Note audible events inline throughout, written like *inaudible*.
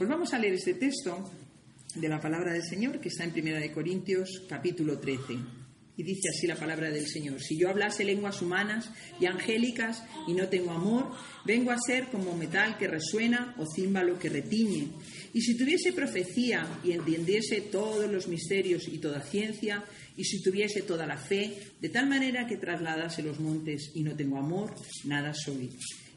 pues vamos a leer este texto de la palabra del Señor que está en Primera de Corintios, capítulo 13. Y dice así la palabra del Señor, si yo hablase lenguas humanas y angélicas y no tengo amor, vengo a ser como metal que resuena o címbalo que retiñe. Y si tuviese profecía y entendiese todos los misterios y toda ciencia, y si tuviese toda la fe, de tal manera que trasladase los montes y no tengo amor, nada soy.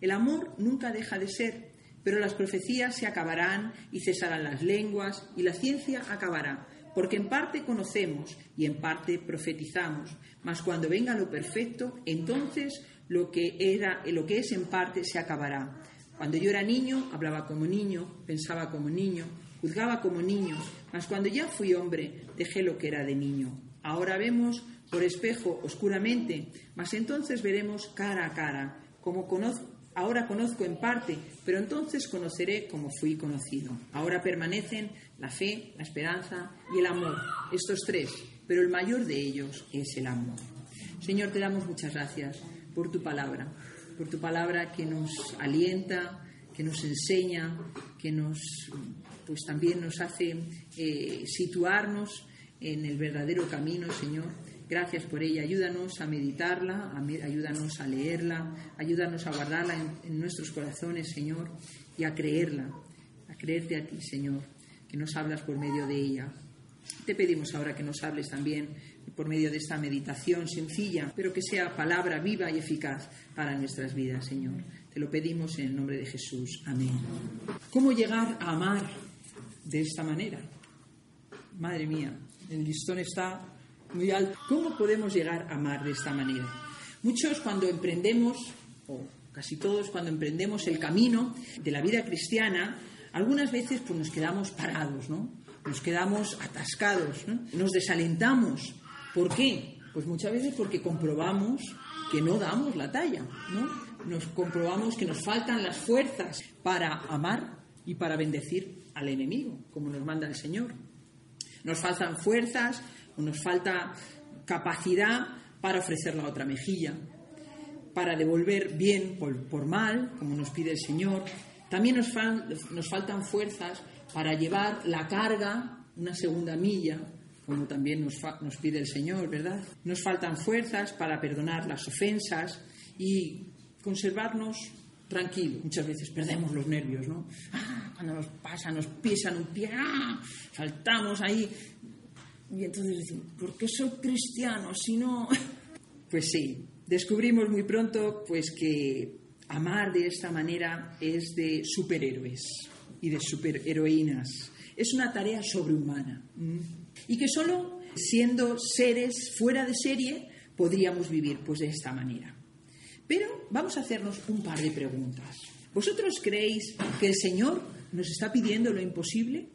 El amor nunca deja de ser, pero las profecías se acabarán y cesarán las lenguas y la ciencia acabará porque en parte conocemos y en parte profetizamos, mas cuando venga lo perfecto, entonces lo que era, lo que es en parte se acabará. Cuando yo era niño, hablaba como niño, pensaba como niño, juzgaba como niño, mas cuando ya fui hombre, dejé lo que era de niño. Ahora vemos por espejo oscuramente, mas entonces veremos cara a cara, como conozco Ahora conozco en parte, pero entonces conoceré como fui conocido. Ahora permanecen la fe, la esperanza y el amor, estos tres, pero el mayor de ellos es el amor. Señor, te damos muchas gracias por tu palabra, por tu palabra que nos alienta, que nos enseña, que nos, pues también nos hace eh, situarnos en el verdadero camino, Señor Gracias por ella. Ayúdanos a meditarla, ayúdanos a leerla, ayúdanos a guardarla en, nuestros corazones, Señor, y a creerla, a creerte a ti, Señor, que nos hablas por medio de ella. Te pedimos ahora que nos hables también por medio de esta meditación sencilla, pero que sea palabra viva y eficaz para nuestras vidas, Señor. Te lo pedimos en el nombre de Jesús. Amén. ¿Cómo llegar a amar de esta manera? Madre mía, el listón está muy alto. ¿Cómo podemos llegar a amar de esta manera? Muchos cuando emprendemos, o casi todos cuando emprendemos el camino de la vida cristiana, algunas veces pues nos quedamos parados, ¿no? Nos quedamos atascados, ¿no? Nos desalentamos. ¿Por qué? Pues muchas veces porque comprobamos que no damos la talla, ¿no? Nos comprobamos que nos faltan las fuerzas para amar y para bendecir al enemigo, como nos manda el Señor. Nos faltan fuerzas nos falta capacidad para ofrecer la otra mejilla, para devolver bien por, mal, como nos pide el Señor. También nos, nos faltan fuerzas para llevar la carga una segunda milla, como también nos, nos, pide el Señor, ¿verdad? Nos faltan fuerzas para perdonar las ofensas y conservarnos tranquilos. Muchas veces perdemos los nervios, ¿no? Ah, cuando nos pasa, nos pisan un pie, ¡ah! saltamos ahí, y entonces decimos, ¿por qué soy cristiano si no? *laughs* Pues sí, descubrimos muy pronto pues que amar de esta manera es de superhéroes y de superheroínas. Es una tarea sobrehumana. Y que solo siendo seres fuera de serie podríamos vivir pues de esta manera. Pero vamos a hacernos un par de preguntas. ¿Vosotros creéis que el Señor nos está pidiendo lo imposible?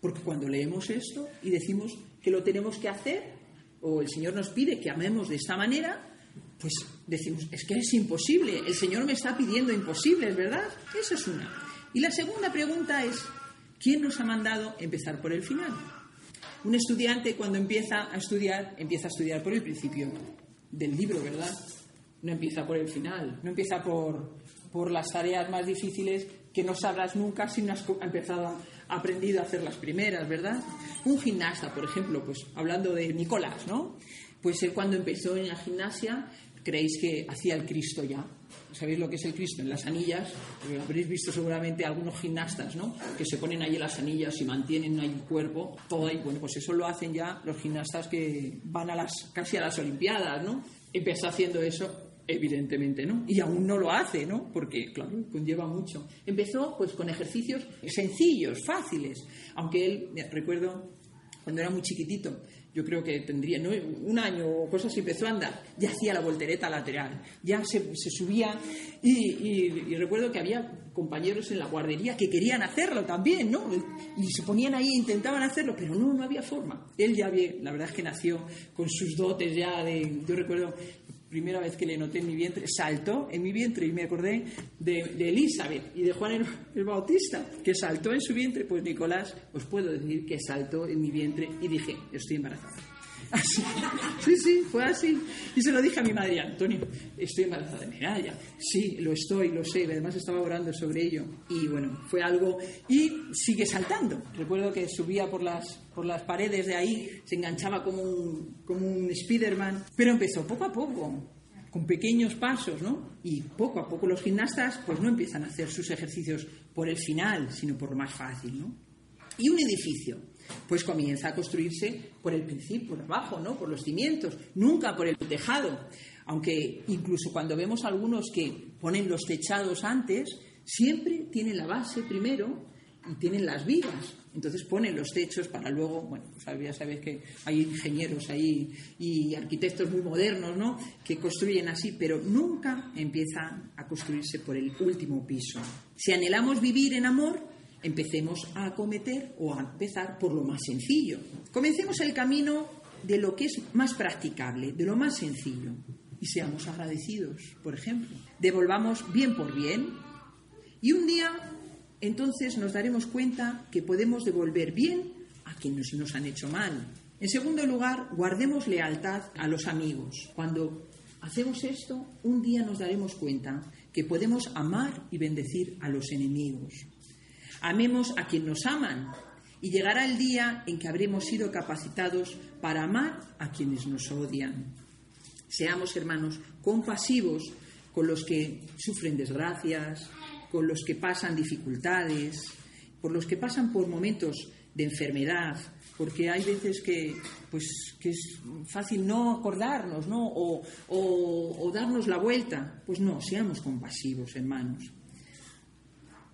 Porque cuando leemos esto y decimos que lo tenemos que hacer, o el Señor nos pide que amemos de esta manera, pues decimos, es que es imposible, el Señor me está pidiendo imposibles, ¿verdad? Esa es una. Y la segunda pregunta es, ¿quién nos ha mandado empezar por el final? Un estudiante cuando empieza a estudiar, empieza a estudiar por el principio del libro, ¿verdad? No empieza por el final, no empieza por, por las tareas más difíciles que no sabrás nunca si no has empezado, aprendido a hacer las primeras, ¿verdad? Un gimnasta, por ejemplo, pues hablando de Nicolás, ¿no? Pues él cuando empezó en la gimnasia, creéis que hacía el Cristo ya. ¿Sabéis lo que es el Cristo? En las anillas, habréis visto seguramente algunos gimnastas, ¿no? Que se ponen ahí las anillas y mantienen ahí el cuerpo, todo ahí. Bueno, pues eso lo hacen ya los gimnastas que van a las, casi a las Olimpiadas, ¿no? Empezó haciendo eso Evidentemente no. Y aún no lo hace, ¿no? Porque, claro, conlleva mucho. Empezó pues con ejercicios sencillos, fáciles. Aunque él, recuerdo, cuando era muy chiquitito, yo creo que tendría ¿no? un año o cosas empezó a andar, ya hacía la voltereta lateral, ya se, subía y, recuerdo que había compañeros en la guardería que querían hacerlo también, ¿no? Y se ponían ahí, intentaban hacerlo, pero no, no había forma. Él ya había, la verdad es que nació con sus dotes ya de, yo recuerdo primera vez que le noté en mi vientre, saltó en mi vientre y me acordé de, Elizabeth y de Juan el, Bautista, que saltó en su vientre, pues Nicolás, os puedo decir que saltó en mi vientre y dije, estoy embarazada. Así. Sí, sí, fue así. Y se lo dije a mi madre, Antonio, estoy embarazada de medalla. Sí, lo estoy, lo sé. Además estaba orando sobre ello. Y bueno, fue algo... Y sigue saltando. Recuerdo que subía por las, por las paredes de ahí, se enganchaba como un, como un Spiderman. Pero empezó poco a poco, con pequeños pasos, ¿no? Y poco a poco los gimnastas pues no empiezan a hacer sus ejercicios por el final, sino por lo más fácil, ¿no? Y un edificio pues comienza a construirse por el principio, por abajo, ¿no? Por los cimientos, nunca por el tejado. Aunque incluso cuando vemos algunos que ponen los techados antes, siempre tienen la base primero y tienen las vigas. Entonces ponen los techos para luego, bueno, pues ya sabéis que hay ingenieros ahí y arquitectos muy modernos, ¿no? Que construyen así, pero nunca empiezan a construirse por el último piso. Si anhelamos vivir en amor, empecemos a acometer o a empezar por lo más sencillo. Comencemos el camino de lo que es más practicable, de lo más sencillo. Y seamos agradecidos, por ejemplo. Devolvamos bien por bien. Y un día, entonces, nos daremos cuenta que podemos devolver bien a quienes nos han hecho mal. En segundo lugar, guardemos lealtad a los amigos. Cuando hacemos esto, un día nos daremos cuenta que podemos amar y bendecir a los enemigos. Amemos a quien nos aman y llegará el día en que habremos sido capacitados para amar a quienes nos odian. Seamos, hermanos, compasivos con los que sufren desgracias, con los que pasan dificultades, por los que pasan por momentos de enfermedad, porque hay veces que, pues, que es fácil no acordarnos, ¿no? O, o darnos la vuelta. Pues no, seamos compasivos, hermanos.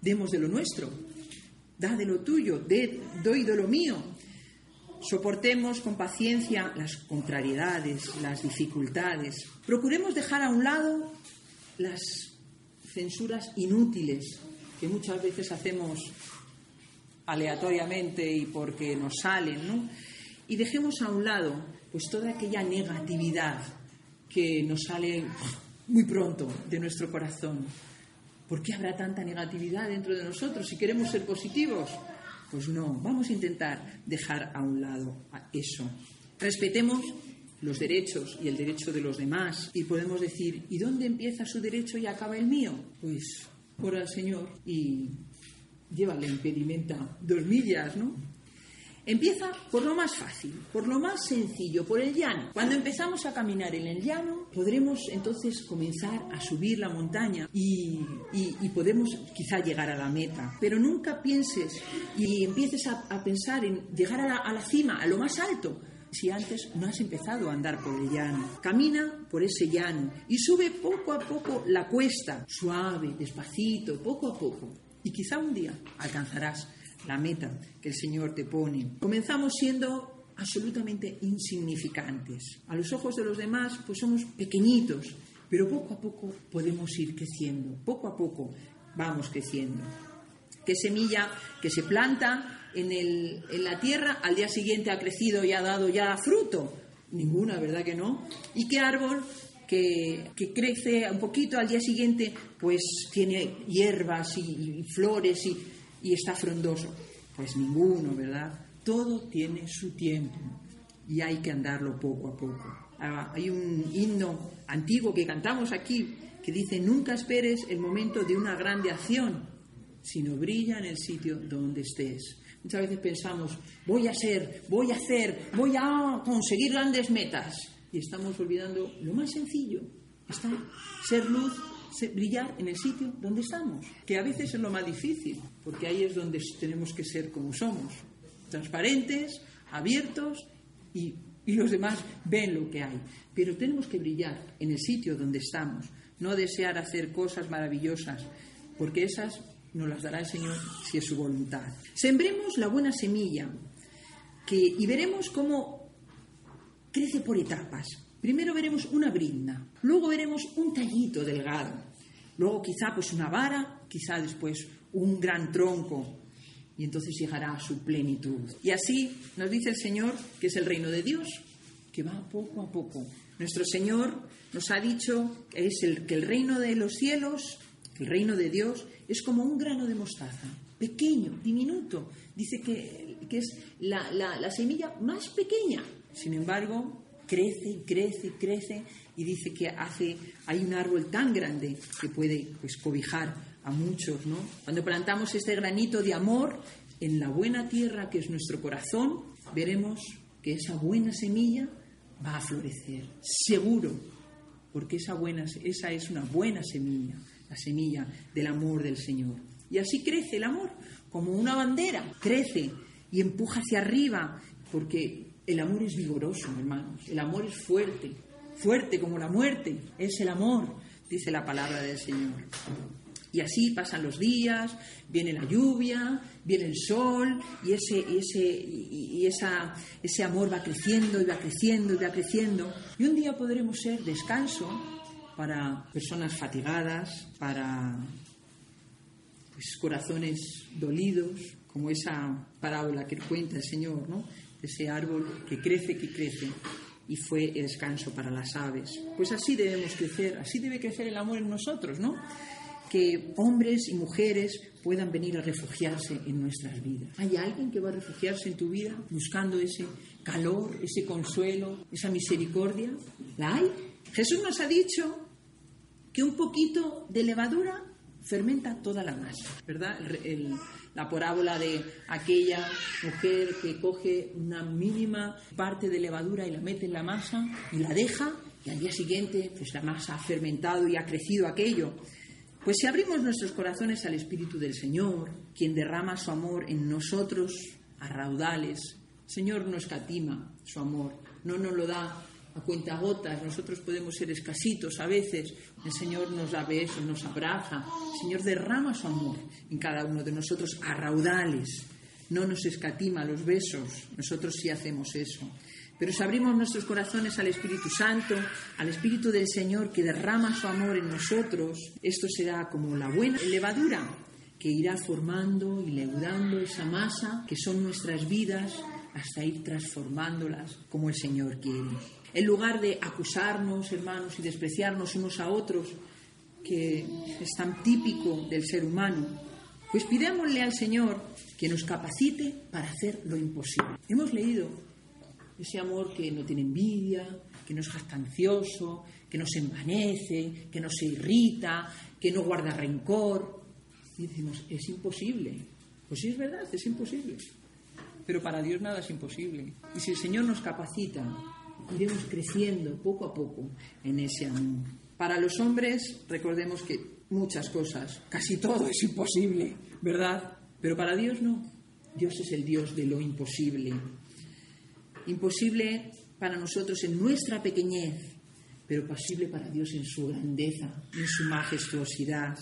Demos de lo nuestro, da de lo tuyo, doy de lo mío. Soportemos con paciencia las contrariedades, las dificultades. Procuremos dejar a un lado las censuras inútiles que muchas veces hacemos aleatoriamente y porque nos salen, ¿no? Y dejemos a un lado pues toda aquella negatividad que nos sale muy pronto de nuestro corazón. ¿Por qué habrá tanta negatividad dentro de nosotros si queremos ser positivos? Pues no, vamos a intentar dejar a un lado eso. Respetemos los derechos y el derecho de los demás y podemos decir, ¿y dónde empieza su derecho y acaba el mío? Pues por al Señor y llévale impedimenta dos millas, ¿no? Empieza por lo más fácil, por lo más sencillo, por el llano. Cuando empezamos a caminar en el llano, podremos entonces comenzar a subir la montaña y, podemos quizá llegar a la meta. Pero nunca pienses y empieces a, pensar en llegar a la, cima, a lo más alto, si antes no has empezado a andar por el llano. Camina por ese llano y sube poco a poco la cuesta, suave, despacito, poco a poco. Y quizá un día alcanzarás la meta que el Señor te pone. Comenzamos siendo absolutamente insignificantes. A los ojos de los demás, pues somos pequeñitos, pero poco a poco podemos ir creciendo, poco a poco vamos creciendo. ¿Qué semilla que se planta en, el, en la tierra al día siguiente ha crecido y ha dado ya fruto? Ninguna, ¿verdad que no? ¿Y qué árbol que, que, crece un poquito al día siguiente, pues tiene hierbas y, y flores y y está frondoso. Pues ninguno, ¿verdad? Todo tiene su tiempo y hay que andarlo poco a poco. Ah, hay un himno antiguo que cantamos aquí que dice, nunca esperes el momento de una grande acción, sino brilla en el sitio donde estés. Muchas veces pensamos, voy a ser, voy a hacer, voy a conseguir grandes metas. Y estamos olvidando lo más sencillo, está ser luz brillar en el sitio donde estamos, que a veces es lo más difícil, porque ahí es donde tenemos que ser como somos, transparentes, abiertos y, y los demás ven lo que hay. Pero tenemos que brillar en el sitio donde estamos, no desear hacer cosas maravillosas, porque esas nos las dará el Señor si es su voluntad. Sembremos la buena semilla que, y veremos cómo crece por etapas. Primero veremos una brinda, luego veremos un tallito delgado, luego quizá pues una vara, quizá después un gran tronco, y entonces llegará a su plenitud. Y así nos dice el Señor que es el reino de Dios, que va poco a poco. Nuestro Señor nos ha dicho que, es el, que el reino de los cielos, el reino de Dios, es como un grano de mostaza, pequeño, diminuto. Dice que, que es la, la, la semilla más pequeña. Sin embargo, crece, crece, crece y dice que hace, hay un árbol tan grande que puede pues, cobijar a muchos, ¿no? Cuando plantamos este granito de amor en la buena tierra que es nuestro corazón, veremos que esa buena semilla va a florecer, seguro, porque esa, buena, esa es una buena semilla, la semilla del amor del Señor. Y así crece el amor, como una bandera, crece y empuja hacia arriba, porque el amor es vigoroso, hermanos, el amor es fuerte, fuerte como la muerte, es el amor, dice la palabra del Señor. Y así pasan los días, viene la lluvia, viene el sol y ese, ese, y esa, ese amor va creciendo y va creciendo y va creciendo. Y un día podremos ser descanso para personas fatigadas, para pues, corazones dolidos, como esa parábola que cuenta el Señor, ¿no? Ese árbol que crece, que crece y fue el descanso para las aves. Pues así debemos crecer, así debe crecer el amor en nosotros, ¿no? que hombres y mujeres puedan venir a refugiarse en nuestras vidas. ¿Hay alguien que va a refugiarse en tu vida buscando ese calor, ese consuelo, esa misericordia? ¿La hay? Jesús nos ha dicho que un poquito de levadura fermenta toda la masa, ¿verdad? la parábola de aquella mujer que coge una mínima parte de levadura y la mete en la masa y la deja y al día siguiente pues la masa ha fermentado y ha crecido aquello. Pues si abrimos nuestros corazones al Espíritu del Señor, quien derrama su amor en nosotros a raudales, Señor no escatima su amor, no nos lo da a cuenta gotas, nosotros podemos ser escasitos a veces, el Señor nos da besos, nos abraza, el Señor derrama su amor en cada uno de nosotros a raudales, no nos escatima los besos, nosotros sí hacemos eso. Pero si abrimos nuestros corazones al Espíritu Santo, al Espíritu del Señor que derrama su amor en nosotros, esto será como la buena levadura que irá formando y leudando esa masa que son nuestras vidas hasta ir transformándolas como el Señor quiere. En lugar de acusarnos, hermanos, y despreciarnos unos a otros, que es tan típico del ser humano, pues pidémosle al Señor que nos capacite para hacer lo imposible. Hemos leído ese amor que no tiene envidia, que no es jactancioso, que no se envanece, que no se irrita, que no guarda rencor. Y decimos, es imposible. Pues sí, es verdad, es imposible. Pero para Dios nada es imposible. Y si el Señor nos capacita, iremos creciendo poco a poco en ese amor. Para los hombres, recordemos que muchas cosas, casi todo es imposible, ¿verdad? Pero para Dios no. Dios es el Dios de lo imposible imposible para nosotros en nuestra pequeñez, pero posible para Dios en su grandeza, en su majestuosidad.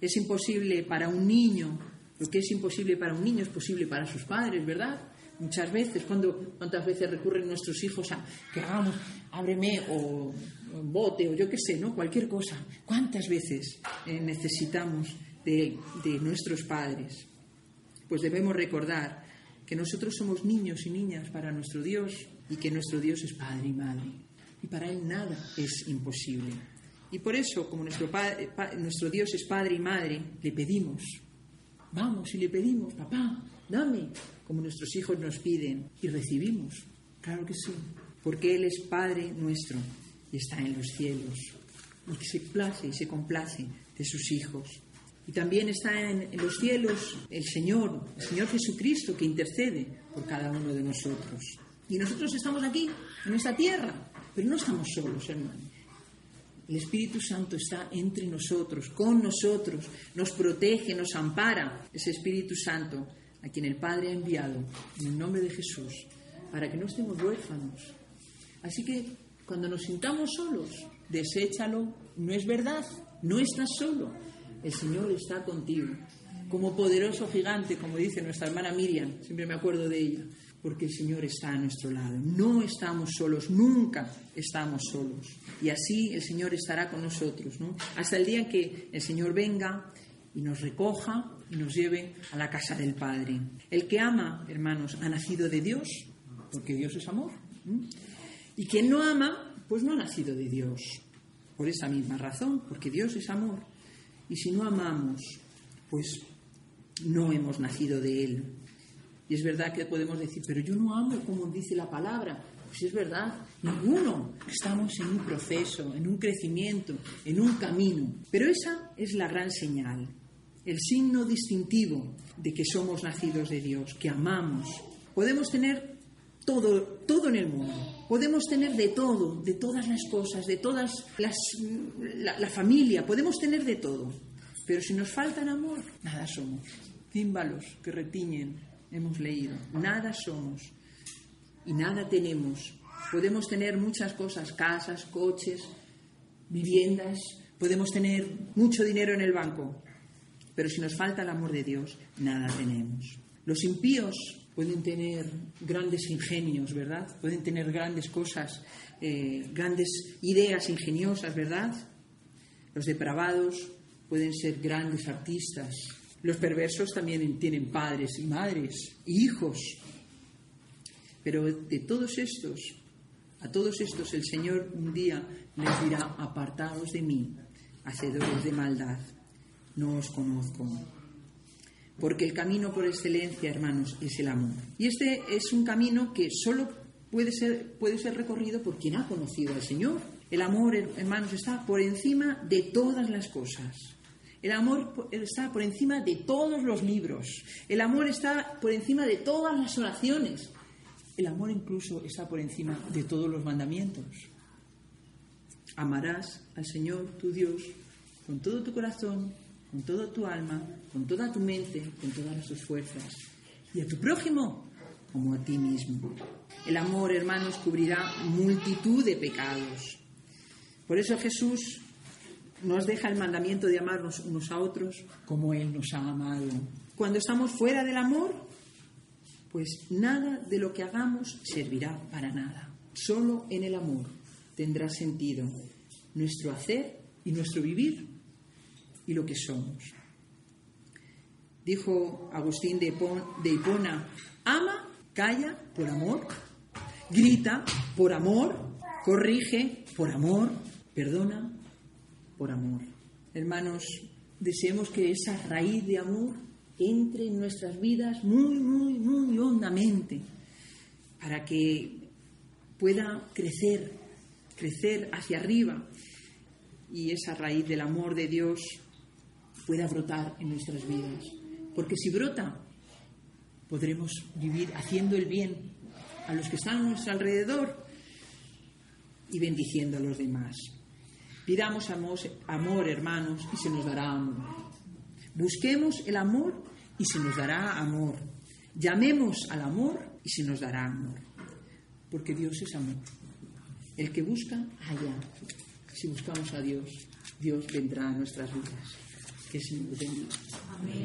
Es imposible para un niño, lo que es imposible para un niño es posible para sus padres, ¿verdad? Muchas veces, cuando, ¿cuántas veces recurren nuestros hijos a que hagamos, ábreme o, bote o yo qué sé, ¿no? Cualquier cosa. ¿Cuántas veces eh, necesitamos de, de nuestros padres? Pues debemos recordar que nosotros somos niños y niñas para nuestro Dios y que nuestro Dios es Padre y Madre. Y para Él nada es imposible. Y por eso, como nuestro, nuestro Dios es Padre y Madre, le pedimos, vamos y le pedimos, papá, dame, como nuestros hijos nos piden, y recibimos. Claro que sí, porque Él es Padre nuestro y está en los cielos, y que se place y se complace de sus hijos. Y también está en, los cielos el Señor, el Señor Jesucristo, que intercede por cada uno de nosotros. Y nosotros estamos aquí, en esta tierra, pero no estamos solos, hermano. El Espíritu Santo está entre nosotros, con nosotros, nos protege, nos ampara. Ese Espíritu Santo a quien el Padre ha enviado en el nombre de Jesús, para que no estemos huérfanos. Así que cuando nos sintamos solos, deséchalo, no es verdad, no estás solo, el Señor está contigo. Como poderoso gigante, como dice nuestra hermana Miriam, siempre me acuerdo de ella. porque el Señor está a nuestro lado. No estamos solos, nunca estamos solos. Y así el Señor estará con nosotros, ¿no? Hasta el día que el Señor venga y nos recoja nos lleve a la casa del Padre. El que ama, hermanos, ha nacido de Dios, porque Dios es amor. Y quien no ama, pues no ha nacido de Dios. Por esa misma razón, porque Dios es amor. Y si no amamos, pues no hemos nacido de Él. Y es verdad que podemos decir, pero yo no amo como dice la palabra. Pues es verdad, ninguno. Estamos en un proceso, en un crecimiento, en un camino. Pero esa es la gran señal, el signo distintivo de que somos nacidos de Dios, que amamos. Podemos tener todo, todo en el mundo. Podemos tener de todo, de todas las cosas, de todas las la, familia, podemos tener de todo. Pero si nos falta el amor, nada somos. Címbalos que retiñen, hemos leído. Nada somos y nada tenemos. Podemos tener muchas cosas, casas, coches, viviendas, podemos tener mucho dinero en el banco, pero si nos falta el amor de Dios, nada tenemos. Los impíos pueden tener grandes ingenios, ¿verdad? Pueden tener grandes cosas, eh, grandes ideas ingeniosas, ¿verdad? Los depravados pueden ser grandes artistas. Los perversos también tienen padres y madres, hijos. Pero de todos estos, a todos estos el Señor un día les dirá, apartados de mí, hacedores de maldad, no os conozco. Porque el camino por excelencia, hermanos, es el amor. Y este es un camino que solo puede ser, puede ser recorrido por quien ha conocido al Señor. El amor, hermanos, está por encima de todas las cosas. El amor está por encima de todos los libros. El amor está por encima de todas las oraciones. El amor incluso está por encima de todos los mandamientos. Amarás al Señor tu Dios con todo tu corazón, con toda tu alma, con toda tu mente, con todas tus fuerzas. Y a tu prójimo como a ti mismo. El amor, hermanos, cubrirá multitud de pecados. Por eso Jesús nos deja el mandamiento de amarnos unos a otros como Él nos ha amado. Cuando estamos fuera del amor, pues nada de lo que hagamos servirá para nada. Solo en el amor tendrá sentido nuestro hacer y nuestro vivir y lo que somos. Dijo Agustín de, Hipona, ama, calla por amor, grita por amor, corrige por amor, perdona por amor. Hermanos, deseemos que esa raíz de amor entre en nuestras vidas muy, muy, muy hondamente, para que pueda crecer, crecer hacia arriba y esa raíz del amor de Dios pueda brotar en nuestras vidas. Porque si brota, podremos vivir haciendo el bien a los que están a nuestro alrededor y bendiciendo a los demás. Pidamos amor, hermanos, y se nos dará amor. Busquemos el amor y se nos dará amor. Llamemos al amor y se nos dará amor. Porque Dios es amor. El que busca, allá. Si buscamos a Dios, Dios vendrá a nuestras vidas. Que el Señor bendiga. Amén.